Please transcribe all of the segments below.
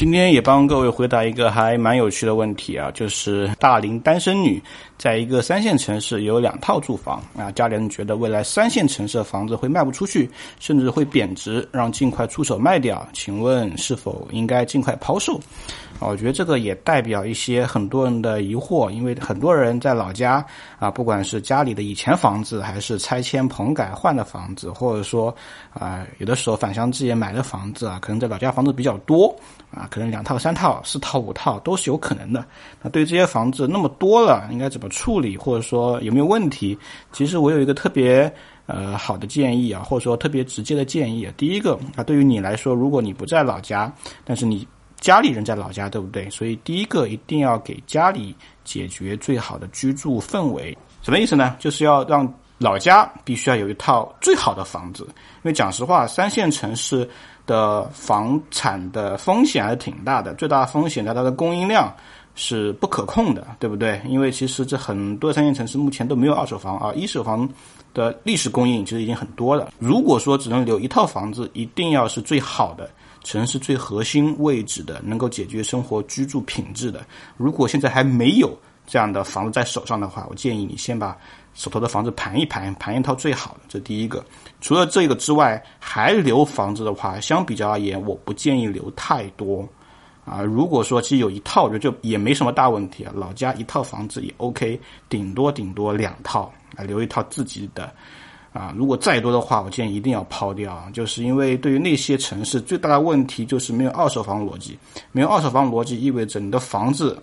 今天也帮各位回答一个还蛮有趣的问题啊，就是大龄单身女在一个三线城市有两套住房啊，家里人觉得未来三线城市的房子会卖不出去，甚至会贬值，让尽快出手卖掉。请问是否应该尽快抛售？我觉得这个也代表一些很多人的疑惑，因为很多人在老家啊，不管是家里的以前房子，还是拆迁棚改换的房子，或者说啊，有的时候返乡置业买的房子啊，可能在老家房子比较多啊。可能两套、三套、四套、五套都是有可能的。那对于这些房子那么多了，应该怎么处理，或者说有没有问题？其实我有一个特别呃好的建议啊，或者说特别直接的建议。第一个啊，对于你来说，如果你不在老家，但是你家里人在老家，对不对？所以第一个一定要给家里解决最好的居住氛围。什么意思呢？就是要让老家必须要有一套最好的房子。因为讲实话，三线城市。的房产的风险还是挺大的，最大的风险在它的供应量是不可控的，对不对？因为其实这很多三线城市目前都没有二手房啊，一手房的历史供应其实已经很多了。如果说只能留一套房子，一定要是最好的城市最核心位置的，能够解决生活居住品质的。如果现在还没有这样的房子在手上的话，我建议你先把。手头的房子盘一盘，盘一套最好的，这第一个。除了这个之外，还留房子的话，相比较而言，我不建议留太多。啊，如果说其实有一套，我觉得就也没什么大问题啊。老家一套房子也 OK，顶多顶多两套啊，留一套自己的。啊，如果再多的话，我建议一定要抛掉啊，就是因为对于那些城市最大的问题就是没有二手房逻辑，没有二手房逻辑意味着你的房子。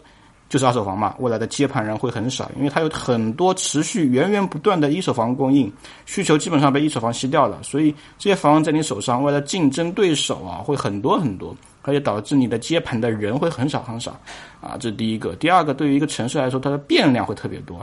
就是二手房嘛，未来的接盘人会很少，因为它有很多持续源源不断的一手房供应，需求基本上被一手房吸掉了，所以这些房子在你手上，未来竞争对手啊会很多很多，而且导致你的接盘的人会很少很少，啊，这是第一个。第二个，对于一个城市来说，它的变量会特别多。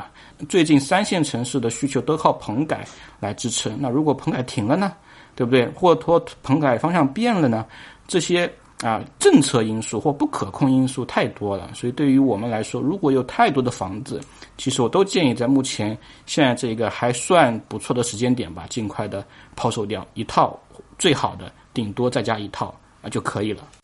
最近三线城市的需求都靠棚改来支撑，那如果棚改停了呢，对不对？或托棚改方向变了呢？这些。啊，政策因素或不可控因素太多了，所以对于我们来说，如果有太多的房子，其实我都建议在目前现在这个还算不错的时间点吧，尽快的抛售掉一套最好的，顶多再加一套啊就可以了。